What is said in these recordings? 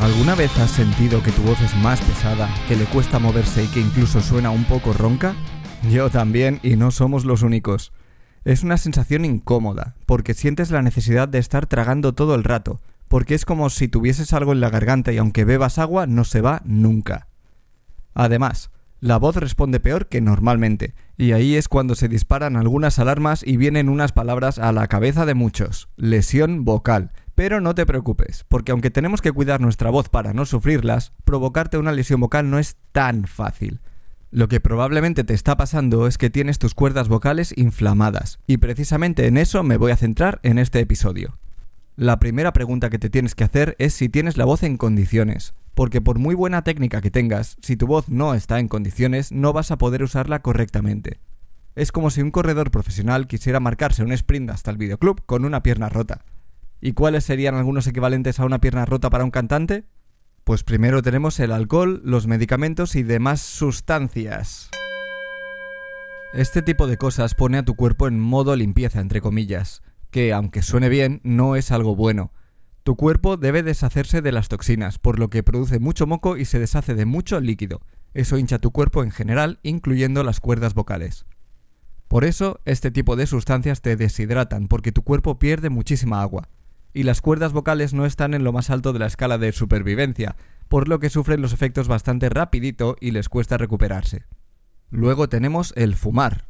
¿Alguna vez has sentido que tu voz es más pesada, que le cuesta moverse y que incluso suena un poco ronca? Yo también, y no somos los únicos. Es una sensación incómoda, porque sientes la necesidad de estar tragando todo el rato, porque es como si tuvieses algo en la garganta y aunque bebas agua no se va nunca. Además, la voz responde peor que normalmente, y ahí es cuando se disparan algunas alarmas y vienen unas palabras a la cabeza de muchos. Lesión vocal, pero no te preocupes, porque aunque tenemos que cuidar nuestra voz para no sufrirlas, provocarte una lesión vocal no es tan fácil. Lo que probablemente te está pasando es que tienes tus cuerdas vocales inflamadas, y precisamente en eso me voy a centrar en este episodio. La primera pregunta que te tienes que hacer es si tienes la voz en condiciones, porque por muy buena técnica que tengas, si tu voz no está en condiciones, no vas a poder usarla correctamente. Es como si un corredor profesional quisiera marcarse un sprint hasta el videoclub con una pierna rota. ¿Y cuáles serían algunos equivalentes a una pierna rota para un cantante? Pues primero tenemos el alcohol, los medicamentos y demás sustancias. Este tipo de cosas pone a tu cuerpo en modo limpieza, entre comillas, que aunque suene bien, no es algo bueno. Tu cuerpo debe deshacerse de las toxinas, por lo que produce mucho moco y se deshace de mucho líquido. Eso hincha tu cuerpo en general, incluyendo las cuerdas vocales. Por eso, este tipo de sustancias te deshidratan, porque tu cuerpo pierde muchísima agua y las cuerdas vocales no están en lo más alto de la escala de supervivencia, por lo que sufren los efectos bastante rapidito y les cuesta recuperarse. Luego tenemos el fumar.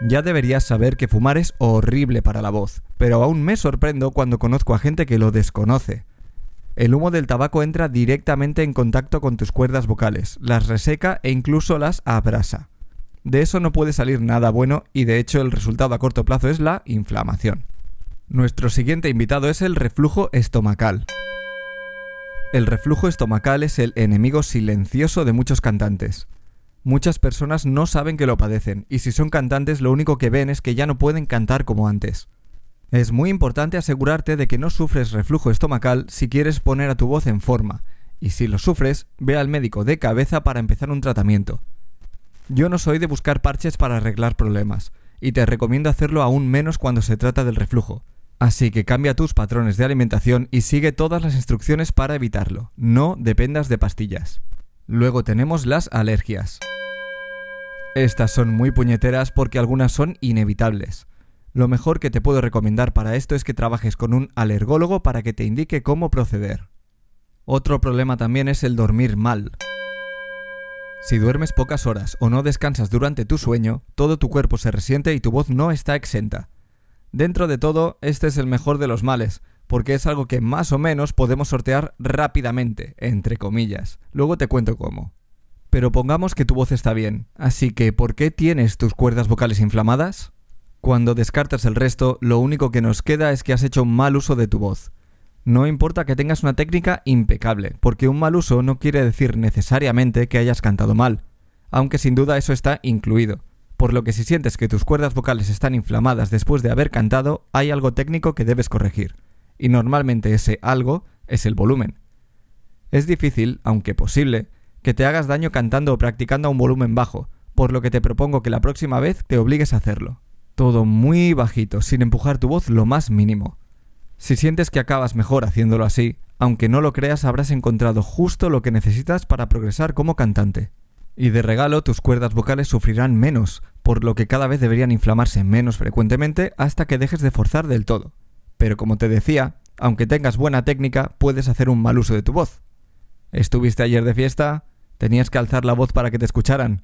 Ya deberías saber que fumar es horrible para la voz, pero aún me sorprendo cuando conozco a gente que lo desconoce. El humo del tabaco entra directamente en contacto con tus cuerdas vocales, las reseca e incluso las abrasa. De eso no puede salir nada bueno y de hecho el resultado a corto plazo es la inflamación. Nuestro siguiente invitado es el reflujo estomacal. El reflujo estomacal es el enemigo silencioso de muchos cantantes. Muchas personas no saben que lo padecen, y si son cantantes lo único que ven es que ya no pueden cantar como antes. Es muy importante asegurarte de que no sufres reflujo estomacal si quieres poner a tu voz en forma, y si lo sufres, ve al médico de cabeza para empezar un tratamiento. Yo no soy de buscar parches para arreglar problemas, y te recomiendo hacerlo aún menos cuando se trata del reflujo, Así que cambia tus patrones de alimentación y sigue todas las instrucciones para evitarlo. No dependas de pastillas. Luego tenemos las alergias. Estas son muy puñeteras porque algunas son inevitables. Lo mejor que te puedo recomendar para esto es que trabajes con un alergólogo para que te indique cómo proceder. Otro problema también es el dormir mal. Si duermes pocas horas o no descansas durante tu sueño, todo tu cuerpo se resiente y tu voz no está exenta. Dentro de todo, este es el mejor de los males, porque es algo que más o menos podemos sortear rápidamente, entre comillas. Luego te cuento cómo. Pero pongamos que tu voz está bien, así que ¿por qué tienes tus cuerdas vocales inflamadas? Cuando descartas el resto, lo único que nos queda es que has hecho un mal uso de tu voz. No importa que tengas una técnica impecable, porque un mal uso no quiere decir necesariamente que hayas cantado mal, aunque sin duda eso está incluido por lo que si sientes que tus cuerdas vocales están inflamadas después de haber cantado, hay algo técnico que debes corregir, y normalmente ese algo es el volumen. Es difícil, aunque posible, que te hagas daño cantando o practicando a un volumen bajo, por lo que te propongo que la próxima vez te obligues a hacerlo. Todo muy bajito, sin empujar tu voz lo más mínimo. Si sientes que acabas mejor haciéndolo así, aunque no lo creas habrás encontrado justo lo que necesitas para progresar como cantante. Y de regalo tus cuerdas vocales sufrirán menos, por lo que cada vez deberían inflamarse menos frecuentemente hasta que dejes de forzar del todo. Pero como te decía, aunque tengas buena técnica, puedes hacer un mal uso de tu voz. ¿Estuviste ayer de fiesta? ¿Tenías que alzar la voz para que te escucharan?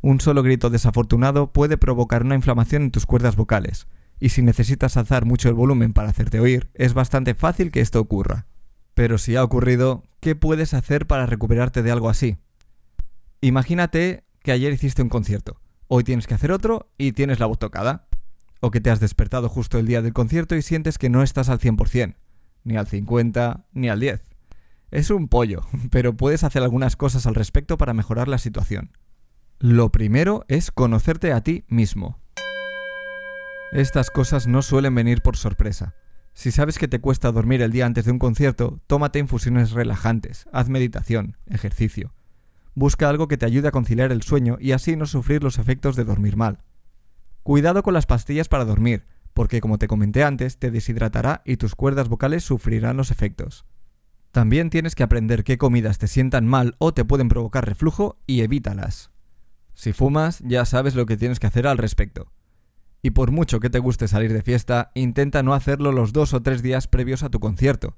Un solo grito desafortunado puede provocar una inflamación en tus cuerdas vocales, y si necesitas alzar mucho el volumen para hacerte oír, es bastante fácil que esto ocurra. Pero si ha ocurrido, ¿qué puedes hacer para recuperarte de algo así? Imagínate que ayer hiciste un concierto, hoy tienes que hacer otro y tienes la voz tocada. O que te has despertado justo el día del concierto y sientes que no estás al 100%, ni al 50, ni al 10. Es un pollo, pero puedes hacer algunas cosas al respecto para mejorar la situación. Lo primero es conocerte a ti mismo. Estas cosas no suelen venir por sorpresa. Si sabes que te cuesta dormir el día antes de un concierto, tómate infusiones relajantes, haz meditación, ejercicio. Busca algo que te ayude a conciliar el sueño y así no sufrir los efectos de dormir mal. Cuidado con las pastillas para dormir, porque como te comenté antes, te deshidratará y tus cuerdas vocales sufrirán los efectos. También tienes que aprender qué comidas te sientan mal o te pueden provocar reflujo y evítalas. Si fumas, ya sabes lo que tienes que hacer al respecto. Y por mucho que te guste salir de fiesta, intenta no hacerlo los dos o tres días previos a tu concierto.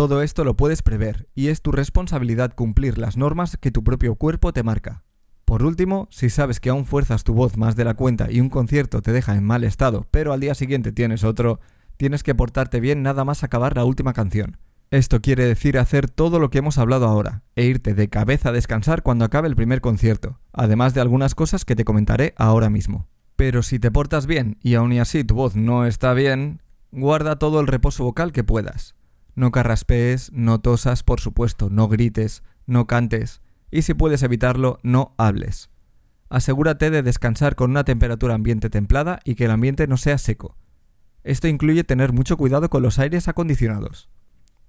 Todo esto lo puedes prever, y es tu responsabilidad cumplir las normas que tu propio cuerpo te marca. Por último, si sabes que aún fuerzas tu voz más de la cuenta y un concierto te deja en mal estado, pero al día siguiente tienes otro, tienes que portarte bien nada más acabar la última canción. Esto quiere decir hacer todo lo que hemos hablado ahora, e irte de cabeza a descansar cuando acabe el primer concierto, además de algunas cosas que te comentaré ahora mismo. Pero si te portas bien y aún y así tu voz no está bien, guarda todo el reposo vocal que puedas. No carraspees, no tosas, por supuesto, no grites, no cantes, y si puedes evitarlo, no hables. Asegúrate de descansar con una temperatura ambiente templada y que el ambiente no sea seco. Esto incluye tener mucho cuidado con los aires acondicionados.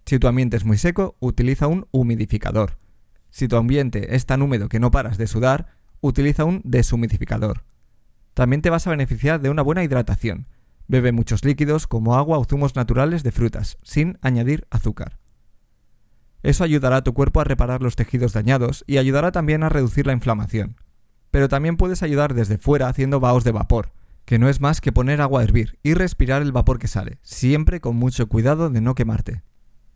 Si tu ambiente es muy seco, utiliza un humidificador. Si tu ambiente es tan húmedo que no paras de sudar, utiliza un deshumidificador. También te vas a beneficiar de una buena hidratación. Bebe muchos líquidos como agua o zumos naturales de frutas, sin añadir azúcar. Eso ayudará a tu cuerpo a reparar los tejidos dañados y ayudará también a reducir la inflamación. Pero también puedes ayudar desde fuera haciendo vaos de vapor, que no es más que poner agua a hervir y respirar el vapor que sale, siempre con mucho cuidado de no quemarte.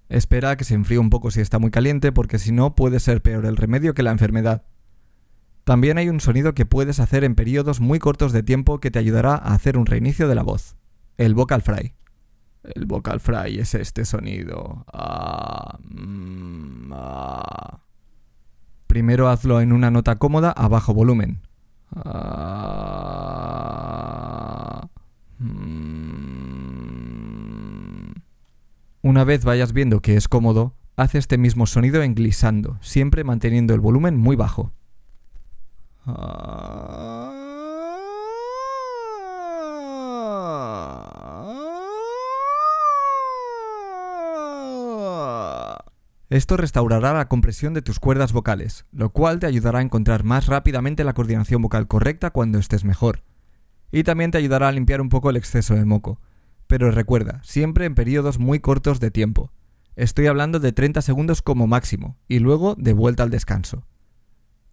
Espera a que se enfríe un poco si está muy caliente porque si no puede ser peor el remedio que la enfermedad. También hay un sonido que puedes hacer en periodos muy cortos de tiempo que te ayudará a hacer un reinicio de la voz. El vocal fry. El vocal fry es este sonido. Ah, mm, ah. Primero hazlo en una nota cómoda a bajo volumen. Ah, mm. Una vez vayas viendo que es cómodo, haz este mismo sonido en glissando, siempre manteniendo el volumen muy bajo. Esto restaurará la compresión de tus cuerdas vocales, lo cual te ayudará a encontrar más rápidamente la coordinación vocal correcta cuando estés mejor. Y también te ayudará a limpiar un poco el exceso de moco. Pero recuerda, siempre en periodos muy cortos de tiempo. Estoy hablando de 30 segundos como máximo, y luego de vuelta al descanso.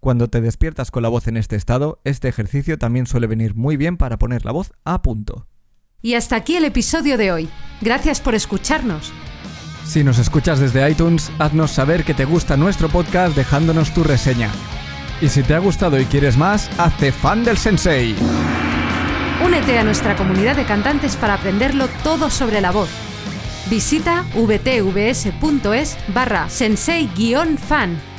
Cuando te despiertas con la voz en este estado, este ejercicio también suele venir muy bien para poner la voz a punto. Y hasta aquí el episodio de hoy. Gracias por escucharnos. Si nos escuchas desde iTunes, haznos saber que te gusta nuestro podcast dejándonos tu reseña. Y si te ha gustado y quieres más, hazte fan del sensei. Únete a nuestra comunidad de cantantes para aprenderlo todo sobre la voz. Visita vtvs.es barra sensei-fan